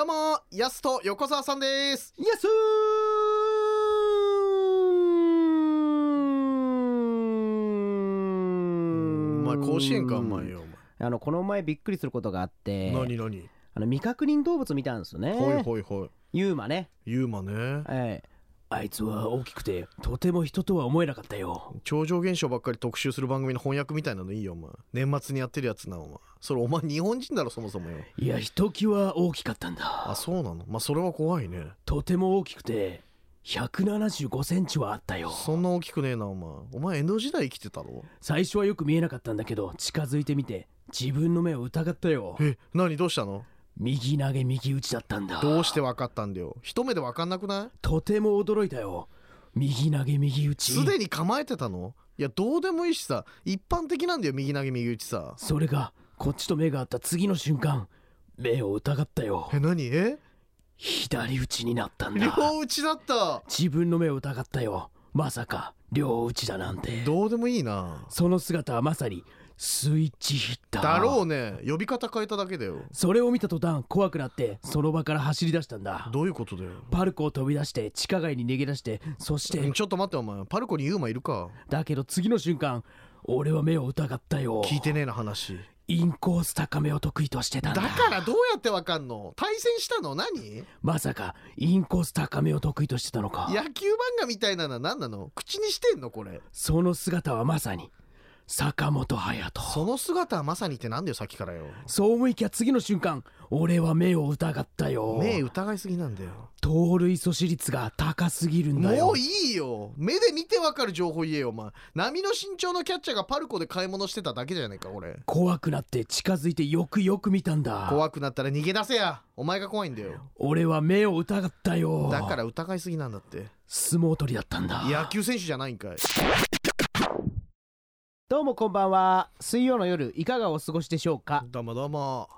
どうもやすと横澤さんです。イエスお前甲子園かお前よあのこの前びっくりすることがあってお前何何？あの未確認動物見たんですよね。ほいほいほい。ユーマね。ユーマね。はいあいつは大きくてとても人とは思えなかったよ。超常現象ばっかり特集する番組の翻訳みたいなのいいよお前。年末にやってるやつなお前。それお前日本人だろそもそもよ。いやひときわ大きかったんあだそうなの？まあそれは怖いね。とても大きくて175センチはあったよ。そんな大きくねえなお前。お前江戸時代生きてたろ？最初はよく見えなかったんだけど近づいてみて自分の目を疑ったよ。え何？どうしたの？右投げ右打ちだったんだ。どうして分かったんだよ。一目で分かんなくない？とても驚いたよ。右投げ右打ち。すでに構えてたの？いやどうでもいいしさ。一般的なんだよ右投げ右打ちさ。それがこっちと目が合った次の瞬間目を疑ったよ。え何？え？左打ちになったんだ。両打ちだった。自分の目を疑ったよ。まさか両打ちだなんて。どうでもいいな。その姿はまさにスイッチヒッター。だろうね。呼び方変えただけだよ。それを見た途端怖くなってその場から走り出したんだ。どういうことだよ。パルコを飛び出して地下街に逃げ出してそしてちょっと待ってお前。パルコにユーマいるか。だけど次の瞬間俺は目を疑ったよ。聞いてねえな話。インコース高めを得意としてたんだ。だからどうやってわかんの？対戦したの？何？まさかインコース高めを得意としてたのか。野球漫画みたいなのは何なの？口にしてんの？これ。その姿はまさに坂本勇人。その姿はまさにってなんだよさっきからよ。そう思いきや次の瞬間俺は目を疑ったよ。目疑いすぎなんだよ。盗塁阻止率が高すぎるんだよ。もういいよ。目で見てわかる情報言えよお前。波の身長のキャッチャーがパルコで買い物してただけじゃないか俺。怖くなって近づいてよくよく見たんだ。怖くなったら逃げ出せや。お前が怖いんだよ。俺は目を疑ったよ。だから疑いすぎなんだって。相撲取りだったんだ。野球選手じゃないんかいどうもこんばんは。水曜の夜いかがお過ごしでしょうか？どうもどうも。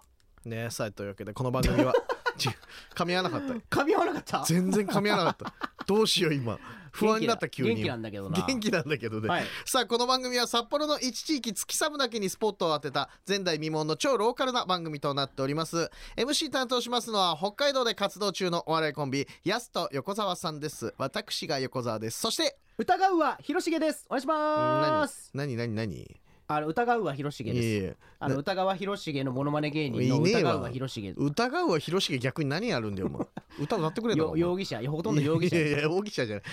ねえさあというわけでこの番組は ち噛み合わなかった。よ噛み合わなかった？全然噛み合わなかった。どうしよう今不安になった急に。元気なんだけどな。元気なんだけどね、はい。さあこの番組は札幌の一地域月寒だけにスポットを当てた前代未聞の超ローカルな番組となっております。MC 担当しますのは北海道で活動中のお笑いコンビやすと横澤さんです。私が横澤です。そして疑うは広重です。お願いします。何何何あの疑うは広重です。あの歌川広重のモノマネ芸人のいねえわ。歌川広重。疑うは広重逆に何やるんだよお前歌歌ってくれたよ容疑者いや ほとんど容疑者。いやいや容疑者じゃない。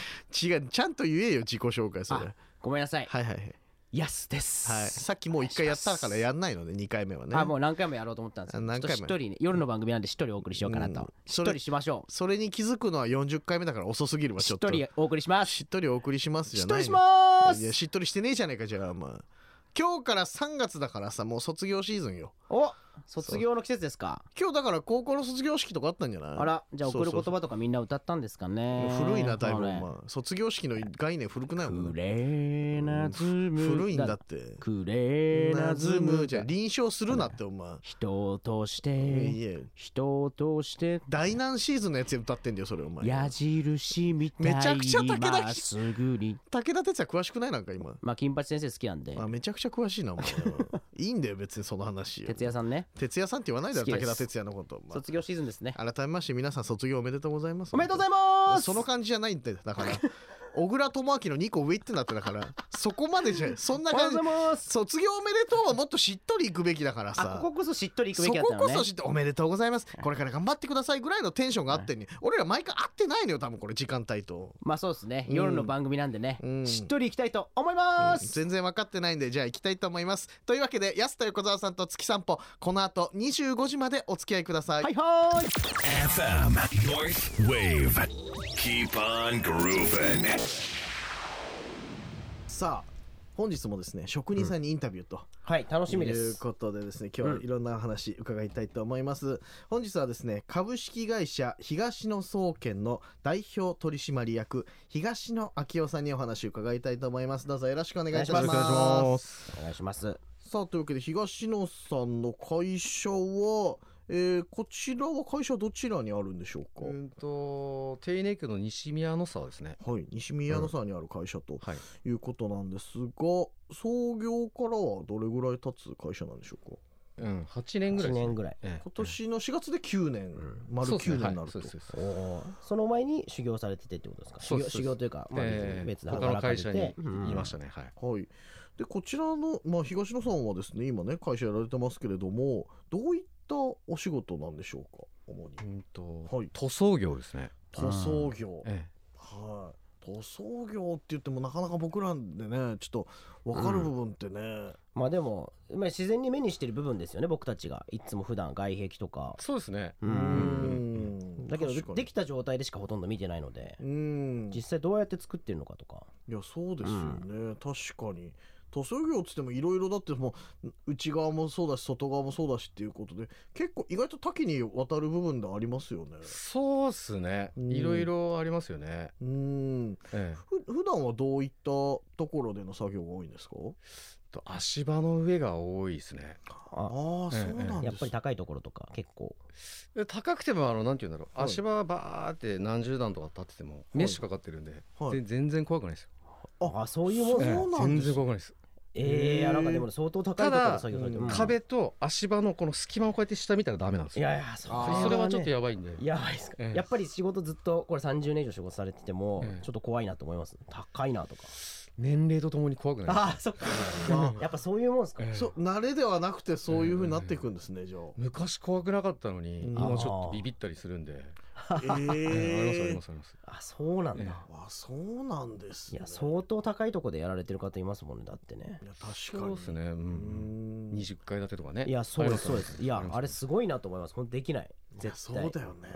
違うちゃんと言えよ自己紹介それ。あごめんなさい。はいはいはい。ヤスです。はい、さっきもう一回やったからやんないので2回目はね。あもう何回もやろうと思ったんですよ。あ何回もね夜の番組なんで一人お送りしようかなうん。と一それ人しましょそれに気づくのは40回目だから遅すぎるうわちょっと。一人お送りします。しっとりお送りしますじゃないします。いやしっとりしてねえじゃねえかじゃあまあ。今日から3月だからさもう卒業シーズンよ。お卒業の季節ですか？今日だから高校の卒業式とかあったんじゃない？あらじゃあ送る言葉とかみんな歌ったんですかね。古いなだいぶ、まあ、卒業式の概念古くないもんくれなずむ古いんだって。くれなずむじゃあ臨床するなってお前。人としいてえ。人として。第何シーズンのやつで歌ってんだよそれお前。矢印みたいめちゃくちゃ武田すぐに。武田鉄矢詳しくない？なんか今。まあ金八先生好きなんで。あめちゃくちゃ詳しいなお前 いいんだよ別にその話哲也さんね哲也さんって言わないだろ武田鉄矢のこと、ま卒業シーズンですね。あ改めまして皆さん卒業おめでとうございます。おめでとうございます。その感じじゃないんだから小倉智明の2個上ってなってだからそこまでじゃそんな感じ。卒業おめでとうはもっとしっとりいくべきだからあさこここそしっとりいくべそきだったのね。ここそ知っておめでとうございます。これから頑張ってくださいぐらいのテンションがあってんに俺ら毎回会ってないのよ多分これ時間帯と、まあそうですね。うん。夜の番組なんでね、うん。しっとりいきたいと思いうん。ます、全然分かってないんでじゃあ行きたいと思います。というわけで安田横澤さんと月散歩この後25時までお付き合いください、はいはーい FM North Wave. Keep on grooving. さあ本日もですね職人さんにインタビューと、はい楽しみでというすことでですね今日はいろんな話伺いたいと思います、本日はですね株式会社東野総研の代表取締役東野昭夫さんにお話を伺いたいと思います。どうぞよろしくお願いします。お願いします。お願いします。さあというわけで東野さんの会社は、えーこちらは会社どちらにあるんでしょうか、うんと手稲区の西宮の沢ですね。はい西宮の沢にある会社とはい。いうことなんですが、創業からはどれぐらい経つ会社なんでしょうか？うん8年ぐらい1ですね。年ぐらい。ええ。今年の4月で9年、丸9そうですね。年になると、はいその前に修行されててってことですか？修行修行というか、まあ、ええ。別で他の会社にいましたね。はい。はい、でこちらの、まあ、東野さんはですね今ね会社やられてますけれどもどういったお仕事なんでしょうか主に？うんとはい。塗装業ですね。塗装業、えはい。塗装業って言ってもなかなか僕らでねちょっと分かる部分ってね、まあでも、まあ、自然に目にしてる部分ですよね僕たちが。いつも普段外壁とか。えそうですね。ううん。んだけどできた状態でしかほとんど見てないので。うん。実際どうやって作ってるのかとか。いやそうですよね、確かに塗装業っつってもいろいろだってもう内側もそうだし外側もそうだしっていうことで結構意外と多岐にわたる部分でありますよね。そうっすね。うん。いろいろありますよね。うん。ええ。ふ普段はどういったところでの作業が多いんですか？と足場の上が多いですね。ああそうええなんです。やっぱり高いところとか結構。で高くてもあのなんて言うんだろう、はい。足場バーって何十段とか立っててもメッシュかかってるんで、はい。ぜ全然怖くないですよ、ああそういうもんそうねなんです全然怖くないです、ええー、なんかでも相当高いところで作業されてる、ただうん。壁と足場のこの隙間をこうやって下見たらダメなんですよ。いやいやそれは,、ね、それはちょっとやばいんで。やばいですか、ええ。やっぱり仕事ずっとこれ30年以上仕事されてても、ええ。ちょっと怖いなと思います。高いなとか年齢とともに怖くないです。ああそっか。やっぱそういうもんですか、ええ。そう慣れではなくてそういうふうになっていくんですね、じゃ昔怖くなかったのにうん。今ちょっとビビったりするんで、あ。えええありえますありますあります。あそうなんだ、ええ。あそうなんですね。いや相当高いところでやられてる方いますもんねだってね。いや確かに。そうですね、う、うん。ん。20階建てとかね。いやそうですそうです。いやあれすごいなと思います。本当できない。絶対。そうだよね。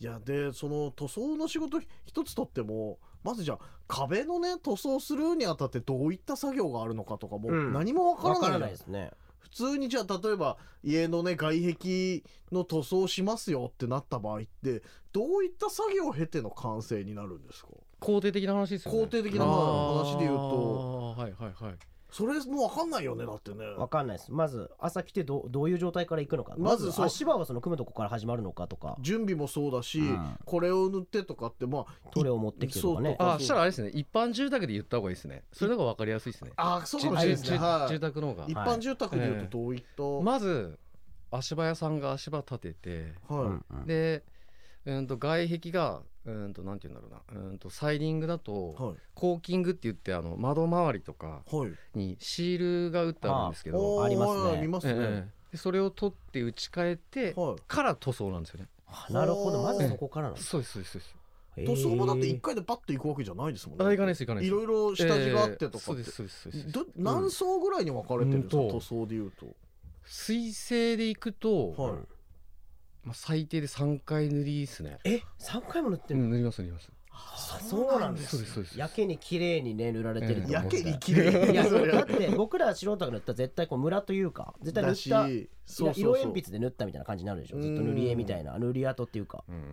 いやでその塗装の仕事一つとってもまずじゃあ壁のね塗装するにあたってどういった作業があるのかとかもうん。何もわからない,、わからないですね。普通にじゃあ例えば家のね外壁の塗装しますよってなった場合ってどういった作業を経ての完成になるんですか？肯定的な話ですよね。肯定的な話で言うと。あーはいはいはいそれもう分かんないよねだってね。わかんないです。まず朝来てどどういう状態から行くのか。まずそう。足場はその組むとこから始まるのかとか。準備もそうだし、うん。これを塗ってとかってまあどれを持ってきてとかね。そうあしたらあれですね。一般住宅で言った方がいいですね。それの方が分かりやすいですね。あそうかもしじれないですね、じはい。住宅の方が。一般住宅でいうとどういった、まず足場屋さんが足場立ててはい、うんうん。で、うん、と外壁がうんとなんて言うんだろうな。うんとサイディングだとはい。コーキングって言ってあの窓周りとかはい。にシールが打ってあるんですけど。おーありますね。はい見ますね、ええでそれを取って打ち替えてはい。から塗装なんですよね。なるほど。まずそこからなんですそうですそうですそうです。塗装もだって一へ回でパッと行くわけじゃないですもんね。あ行かないです行かないです。いろいろ下地があってとかって、ええそうですそうですそうです。ど何層ぐらいに分かれてるんですか、うんと塗装でいうと。水性で行くと、はい、まあ、最低で3回塗りですね。ーえ三回も塗ってるうん塗ります塗ります。あそうなんですそうですそうです。やけに綺麗にね塗られてると思うやけに綺麗いやだって僕ら素人が塗ったら絶対こうムラというか絶対塗だったしそうそうそう。色鉛筆で塗ったみたいな感じになるでしょずっと塗り絵みたいな塗り跡っていうか。うんうんうん。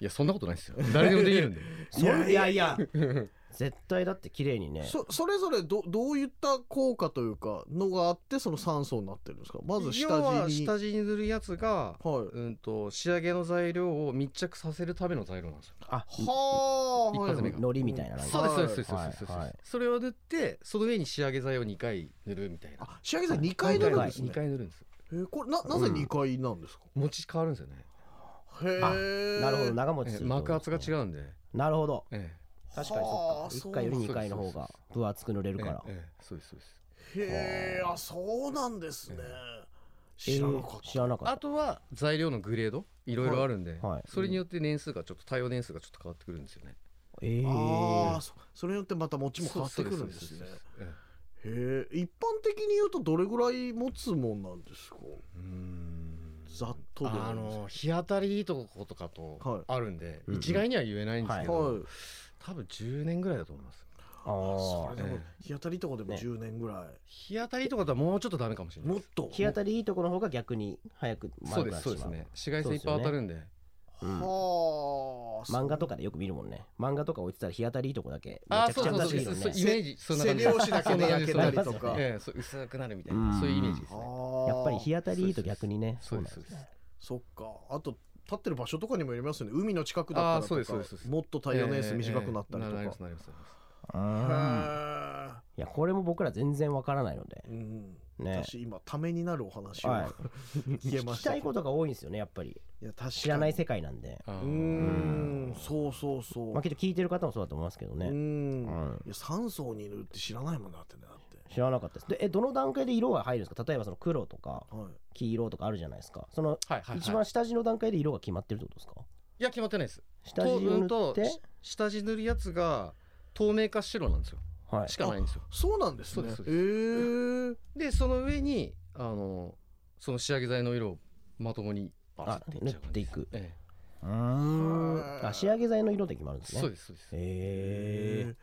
いやそんなことないですよ。誰でもできるんで。それいやいや 絶対だって綺麗にね。そそれぞれどどういった効果というかのがあってその3層になってるんですか？まず下要は地に下地に塗るやつが、はい。うんと仕上げの材料を密着させるための材料なんですよ。あはあ一発目が。のりみたいななんか。そうですそうですそうですはいそうです、はいそれを塗ってその上に仕上げ剤を2回塗るみたいな。あ仕上げ剤2回塗るんですね。2回塗るんですえーこれななぜ2回なんですか、持ち変わるんですよね、へえなるほど。長持ちええする膜圧が違ううんで、なるほど。え確かにはあそっか1回より2回の方が分厚く塗れるえから。ええそうですそうです。へえあそうなんですね、え知らなかっー知らなかった。あとは材料のグレード？いろいろあるんで、それによって年数がちょっと対応年数がちょっと変わってくるんですよね。えた、ああーそそれによってまた持ちも変わってくるんですね。へえ一般的に言うとどれぐらい持つもんなんですか？ええうーんざっとであの日当たりいいとことかとはい。あるんで、一概には言えないんですけど、はい多分10年ぐらいだと思います。あー。それでもえ日当たりとかでもね。10年ぐらい、日当たりとかとはもうちょっとダメかもしれない。もっと。日当たりいいところの方が逆に早くそうですそうですね。紫外線いっぱい当たるんで。うんはあ漫画とかでよく見るもんね漫画とか置いてたら日当たりいいとこだけめあちゃくちゃそうそうそう出していいのねそう。イメージそんな感じ。背拍子だけで焼けたりとか。ええそう薄くなるみたいうんな。そういうイメージですね。やっぱり日当たりいいと逆にね。そうですなんです。ねそっか。あと立ってる場所とかにもよりますよね。海の近くだったらとあーそうですそうですそうです。かもっと耐用年数短くなったりとか、ええええなりますなりますなります。うんへいやこれも僕ら全然わからないので。えうん。ね。私今ためになるお話を、はい。聞けま聞した。けどきたいことが多いんですよねやっぱり。いや確かに。知らない世界なんで。うーん。そうそうそう、まあきっと聞いてる方もそうだと思いますけどうねん、うん。いや3層にいるって知らないもんだってね。だって知らなかったです。でえどの段階で色が入るんですか？例えばその黒とかはい。黄色とかあるじゃないですか。そのはいはい、はい、一番下地の段階で色が決まってるってことですか？いや決まってないです。下地塗って？とし下地塗るやつが透明か白なんですよ。はい。しかないんですよ。そうなんですね。そうでえー、でその上にあのその仕上げ剤の色をまともにバあ塗っていく。えうーん。あ仕上げ剤の色で決まるんですね。えそうですそうです。へえ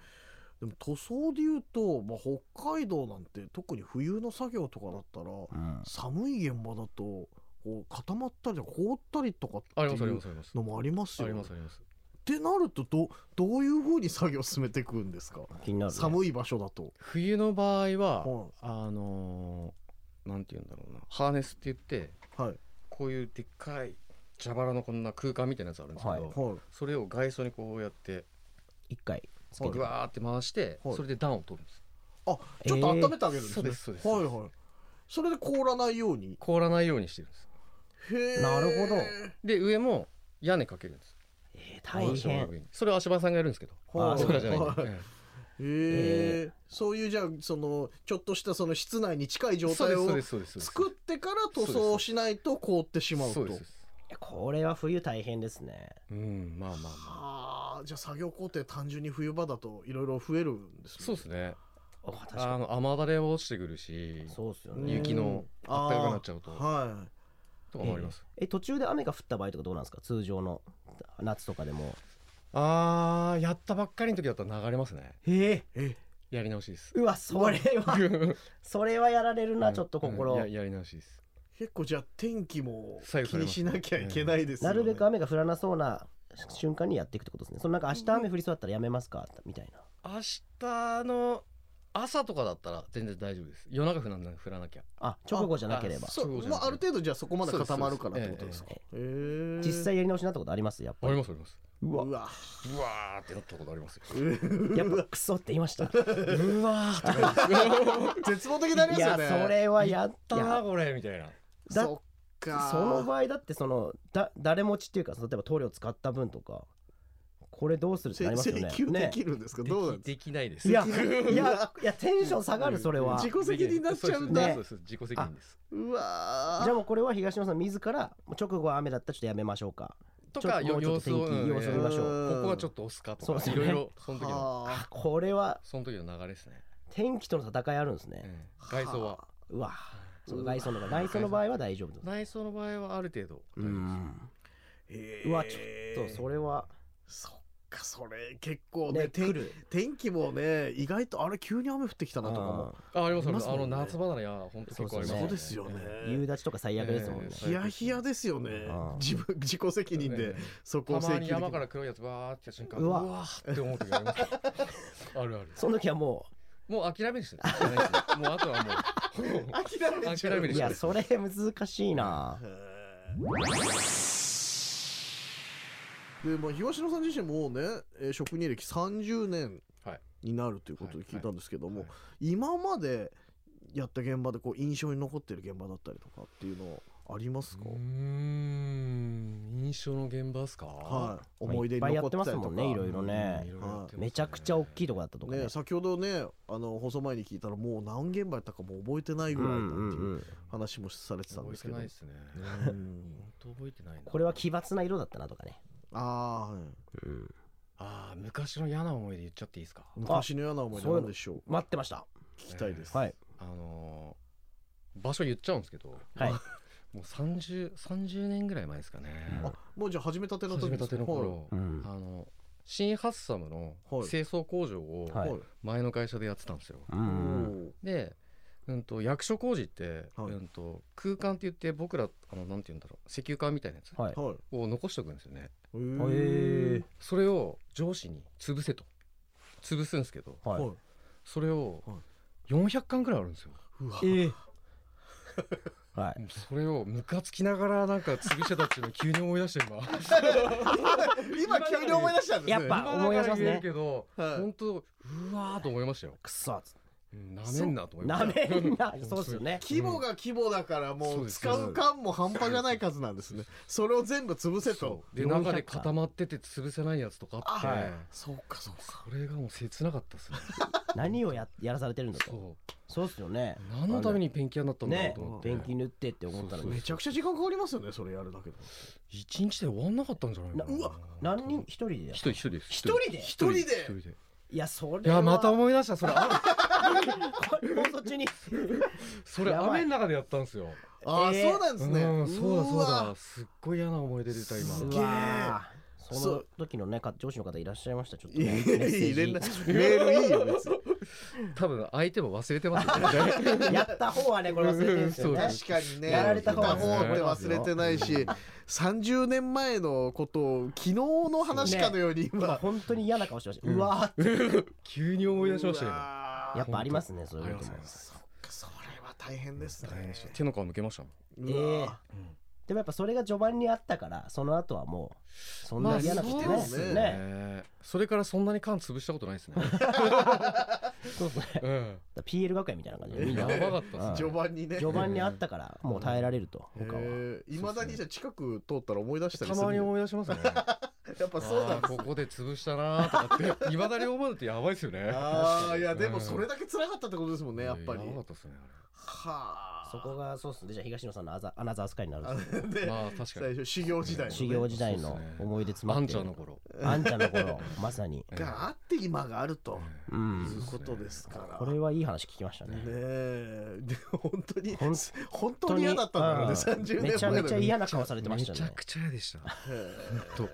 でも塗装で言うと、まあ、北海道なんて特に冬の作業とかだったらうん。寒い現場だとこう固まったり凍ったりとかってありますありいうますあります。のもありますあよね。りますあります。ってなるとどどういうふうに作業進めていくんですか？気になるね。寒い場所だと。冬の場合は、はい。あのーなんて言うんだろうな。ハーネスって言ってはい。こういうでっかい蛇腹のこんな空間みたいなやつあるんですけど、はい。はい。それを外装にこうやって一回つけてぐわーって回して、はい。それで暖を取るんです。あちょっと温めてあげるんですね、そうですそうですはいはい。それで凍らないように。凍らないようにしてるんです。へえなるほど。で上も屋根かけるんです。えー大変。それは足場さんがやるんですけど。はい。僕らじゃなはい。えへえそういうじゃあそのちょっとしたその室内に近いえ状態を作ってから塗装しないと凍ってしまうと。そうですこれは冬大変ですね。うんまあまあまあ。はあじゃあ作業工程単純に冬場だといろいろ増えるんですね。そうですね。あ確かに。あの雨だれは落ちてくるしそうっすようんね。雪のあったかくなっちゃうと。はとかもあります。え途中で雨が降った場合とかどうなんですか？通常の夏とかでも。あーやったばっかりの時だったら流れますね。えいえやり直しです。うわそれは それはやられるなちょっと心。うんややり直しです結構じゃあ天気も気にしなきゃいけないですよね。なるべく雨が降らなそうな瞬間にやっていくってことですね。そのなんか明日雨降りそうだったらやめますかみたいな。明日の朝とかだったら全然大丈夫です。夜中降らな降らなきゃ。あ直後じゃなければ。あそう、まあ、ある程度じゃあそこまで固まるからってことですか？え実際やり直しになったことあります？やっぱありりますあります。うわ。うわうわーってなったことありますよ。やっぱクソって言いました。うわーとか 絶望的になりますいやよねそれはやっっ。たいやなこれみたいなだそっか。その場合だってそのだ誰持ちっていうか例えば塗料使った分とかこれどうするってなりますよね。請求でねきるんですか、どうなんですできないです。いや いやいやテンション下がるそれは。自己責任になっちゃうんだ。ね自己責任です。うわー。じゃあもうこれは東野さん自ら直後は雨だったらちょっとやめましょうか。とか様子をと天気うん様子を見ましょう。うんここはちょっと押すかとそうですよね。かいろいろその時のはあ。これはその時の流れですね。天気との戦いあるんですね、ええ外装は。うわそ装の場合の場合は大丈夫内装の場合はある程度。う大丈夫ですん。へうわちょっとそれは。そっかそれ結構ねね天気もね意外とあれ急に雨降ってきたなとかも。あありますありますの夏場ならいや本当結構ありますそうですよね。夕立とか最悪ですもんね、え。ヒヤヒヤですよね。うん。自分自己責任でええ。そこをたまに山から黒いやつバーって瞬間うわ。って思う時あります。あるある。その時はももう諦めるし もうあとはもう諦め諦めるいやそれ難しいな。でまあ東野さん自身もね、えー職人歴30年はいになるということで聞いたんですけども、はい今までやった現場でこう印象に残ってる現場だったりとかっていうのありますか、うーん印象の現場ですか？はい、まあ思い出にいっぱいやって残ってたりとかますもんねいろいろねうん。いろいろやってますねめちゃくちゃ大きいとこだったとかね。ね、先ほどねあの放送前に聞いたらもう何現場やったかもう覚えてないぐらいだってうんうんいううん話もされてたん覚えですけど、てないですねうん。本当覚えてないな。これは奇抜な色だったなとかね、ああ、はい。うん、ああ昔の嫌な思い出言っちゃっていいですか？昔の嫌な思い出なんでしょう。待ってました。聞きたいです、はい。あのー場所言っちゃうんですけど。はいもう 30, 30年ぐらい前ですかね。あもうじゃあ始めたての時始めたての頃、うん。あの新ハッサムのはい。清掃工場をはい、はい前の会社でやってたんですよ、うおんー。で、うん、と役所工事って、はい。うん、と空間って言って僕らあのなんて言うんだろう石油管みたいなやつはい。はい。を残しておくんですよね。へへー。えそれを上司に潰せと。潰すんですけどはい、はい。それをは400巻ぐらいあるんですよ。うわ。え はい。それをムカつきながらなんか潰してたっていうのを急に思い出して今。今急に思い出したんですね。やっぱ思い出しますね。けどはい。本当うわーと思いましたよ。くそうんなめんなと思いまなした。めんな。そうですよね。規模が規模だからもそう使う缶も半端じゃない数なんですね。それを全部潰せと。で400中で固まってて潰せないやつとかあって、はいそうかそうか。それがもう切なかったですね。何をややらされてるんだと？そそうですよね。う何のためにペンキ屋になったんだろうねと思って、ペンキ塗ってって思ったのに。めちゃくちゃ時間かかりますよねそれやるだけで一日で終わんなかったんじゃないかな。なうわ何人？一人でや一人一人。です一人で？一人。で一人で？一人でいやそれいやまたも思い出したそれ。あ放送中に。それ雨の中でやったんですよ。ああ、えー。そうなんですね。うんそうだそうわ。だすっごい嫌な思い出出た今。うすげえその時のねか上司の方いらっしゃいました。ちょっといねいメッセージ。連絡。メールいいよ別に多分相手も忘れてますよね。やった方はねこれ忘れてるんですよね。確かにね。やられた方って忘れてないし30年前のことを昨日の話かのように今。今本当に嫌な顔してました、ううんわーって。急に思い出しましたよやっぱありますねそういうことも。そっかそれは大変ですね。大変でした手の皮むけましたもん。うわでもやっぱそれが序盤にあったからその後はもうそんな嫌なことね,、まあそうですね。ね。それからそんなに缶潰したことないですね。そうですね。うん。ら PL 学園みたいな感じでみんな。やばかったっすね。序盤にね。序盤にあったからもう耐えられると他は、いまだにじゃあ近く通ったら思い出したりたするまに思い出しますね。やっぱそうなんですあーここで潰したなーとかっていまだに思うのってやばいですよね。ああいやでもうん。それだけ辛かったってことですもんねやっぱり。やばかったですねはあ。そこがそうっすね。じゃあ東野さんのアザアナザースカイになるあんですまあ確かに。最初修行時代のね。修行時代の思い出詰あんまってる。ちゃんの頃。あんちゃんの頃まさに。があって今があるとうんいうことですから。これはいい話聞きましたね。ねえ。でも本当に本当に嫌だったんだろうね。うん。30年前めちゃめちゃ嫌なな顔されてましたね。めちゃくちゃ嫌でした。と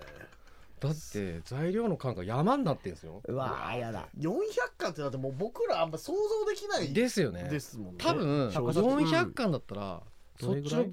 だって材料の缶が山になってんですよ。うわーやだ。400巻ってだってもう僕らあんま想像できないですよね。ですもんね。多分正直400巻だったらそっちの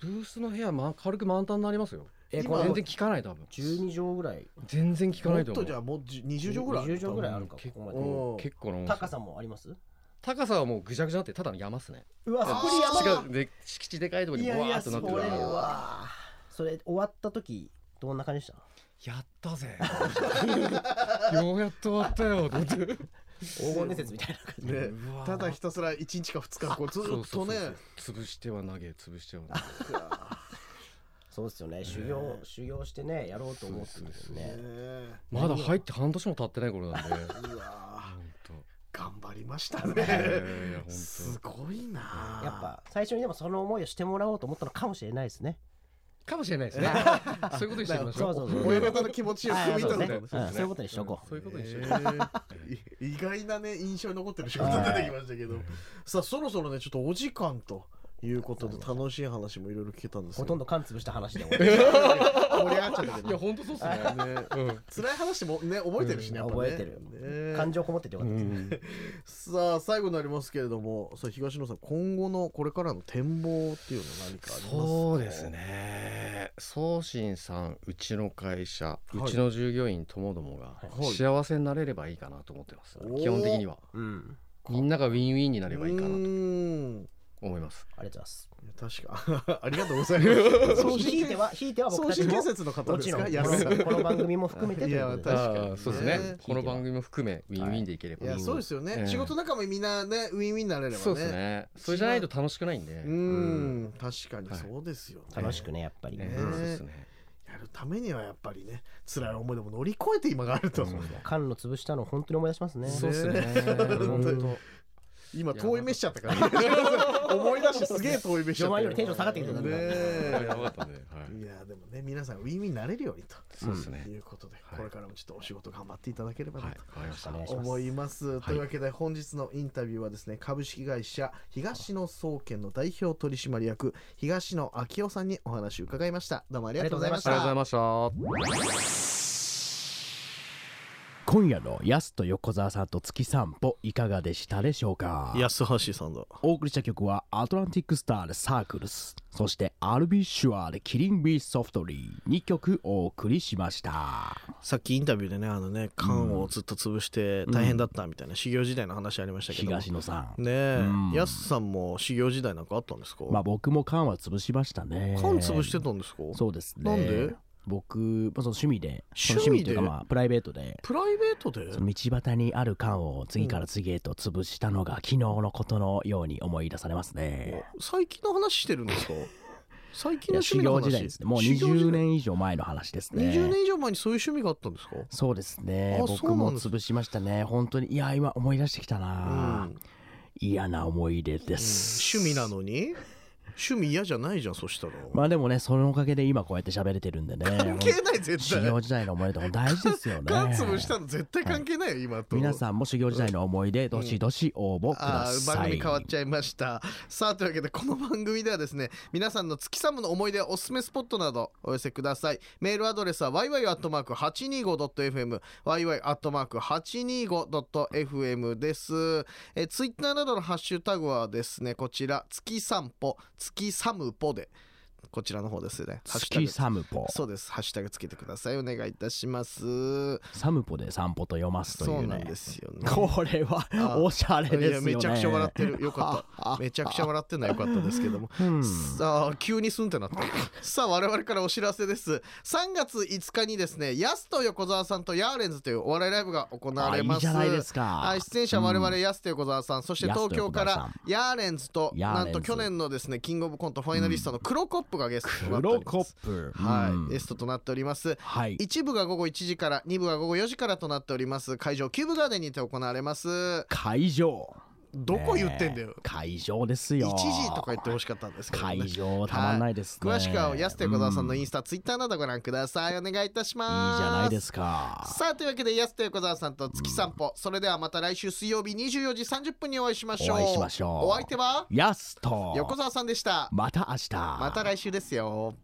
ブースの部屋、ま、軽く満タンになりますよ。今えこれ全然効かない多分。12畳ぐらい。全然効かもっないと思う。とじゃあもうじ20畳ぐらい20畳ぐらいあるか結構結構なもん。ですよ高さもあります？高さはもうぐちゃぐちゃになってただの山っすね。うわそこに敷地山がで敷地でかいところにボワーってなってるそれからはそれ終わった時どんな感じでした？やったぜ。ようやっと終わったよと思って。黄金伝説みたいな感じねうわー。ただひたすら1日か2日こうずっとね。潰しては投げ潰しては そうですよね。修行修行してねやろうと思ってるんですよね。ねまだ入って半年も経ってない頃なんで。えうわ本頑張りましたね。すごいなやっぱ最初にでもその思いをしてもらおうと思ったのかもしれないですね。当かもしれないですね。そういうことにしてみましょう。そうそうそう。親方の気持ちを汲み取るそういうことにしとこう。そういうことにしえてー。い意外なね印象に残ってる仕事出てきましたけど。さあそろそろねちょっとお時間ということで楽しい話もいろいろ聞けたんですほとんどど缶潰した話で 盛り上がっちゃったけいやど本当そうっすね。ね うん。辛い話もね覚えてるしね覚えてる。ね。感情こもっててよかった。ですさあ最後になりますけれどもさあ東野さん今後のこれからの展望っていうのは何かありますか？そうですね。宗信さんうちの会社、い。うちの従業員ともどもがはい。幸せになれればいいかなと思ってます、基本的には。うん。みんながウィンウィンになればいいかなと思います。ありがとうございます。確か。ありがとうございます。送ひいてはひいては僕送たちも。信建設の方ですか？もちろん。こ安さん。のこの番組も含めてといやいうことで。確かに。あーそうですね。ね。この番組も含めウィンウィンでいければ。いやそうですよね、ええ仕事仲間みんなねウィンウィンになれればね。そうですね。それじゃないと楽しくないんで。うーん。確かに。はい。そうですよね、楽しくねやっぱりね。ね。そうですね。やるためにはやっぱりね辛い思いでも乗り越えて今があると、缶の潰したの本当に思い出しますね。そうですね。本当今遠い目しちゃったから思い出してすげえ遠い目しちゃったよ。りテンション下がってきてたね当えやばかったんではい。いやでもね皆さんウィンウィンになれるようにと。そうですね。いうことで、はい。これからもちょっとお仕事頑張っていただければなはい。と思います。というわけで本日のインタビューはですね株式会社東野総研の代表取締役東野昭夫さんにお話を伺いました。どうもありがとうございましありがとうございた。ました今夜のヤスと横澤さんと月散歩いかがでしたでしょうか？安橋さんだ。お送りした曲はアトランティックスターでサークルス。そしてアルビッシュアでキリンビーソフトリー2曲お送りしました。さっきインタビューでねあのね缶をずっと潰して大変だったみたいな修行時代の話ありましたけど。も。東野さん。ねえうん、やすさんも修行時代なんかあったんですか？まあ僕も缶は潰しましたね。缶潰してたんですか？そうですね。なんで？僕まあその趣味でその趣味で？というかまあプライベートで。プライベートで？その道端にある缶を次から次へと潰したのが昨日のことのように思い出されますね。最近の話してるんですか？最近の趣味の話？時代ですね。もう20修行時代？年以上前の話ですね。20年以上前にそういう趣味があったんですか？そうですね。僕も潰しましたね。本当に。いや今思い出してきたうな。ん。嫌な思い出です。趣味なのに？趣味嫌じゃないじゃんそしたら。まあでもねそのおかげで今こうやって喋れてるんでね。関係ない絶修対行時代の思い出とか大事ですよね。缶潰したの絶対関係ないよ今と。皆さんも修行時代の思い出どしどし応募ください。番組変わっちゃいました。さあというわけでこの番組ではですね皆さんの月寒の思い出おすすめスポットなどお寄せください。メールアドレスは yy.825.fm yy.825.fm です。えツイッターなどのハッシュタグはですねこちら月散歩。月寒歩でこちらの方ですね。ハッシュタグ月サムポ。そうです。ハッシュタグつけてください。お願いいたします。サムポで散歩と読ますというね。そうなんですよね。これはあおしゃれですよね。めちゃくちゃ笑ってる。よかった。めちゃくちゃ笑ってるのはよかったですけども、うん。さあ急にスンってなった。さあ我々からお知らせです。3月5日にですねヤスと横澤さんとヤーレンズというお笑いライブが行われます。あいいじゃないですか。はい出演者は我々ヤスと横澤さん、そして東京からヤーレンズとなんと去年のですねキングオブコントファイナリストの黒コップがゲストとなってコップ。はい、うん。ゲストとなっております。はい。一部が午後1時から2部が午後4時からとなっております。会場キューブガーデンにて行われます。会場どこ言ってんだよ。会場ですよ。1時とか言ってほしかったんですけど、ね、会場たまんないですね。詳しくは安手小沢さんのインススタ、ツイッターなどご覧ください。お願いいたしいいますじゃないですか。さあというわけで安手横澤さんと月散歩、それではまた来週水曜日24時30分にお会いしましょう。お会いしましょう。お相手は？ヤスと。横澤さんでした。また明日。また来週ですよ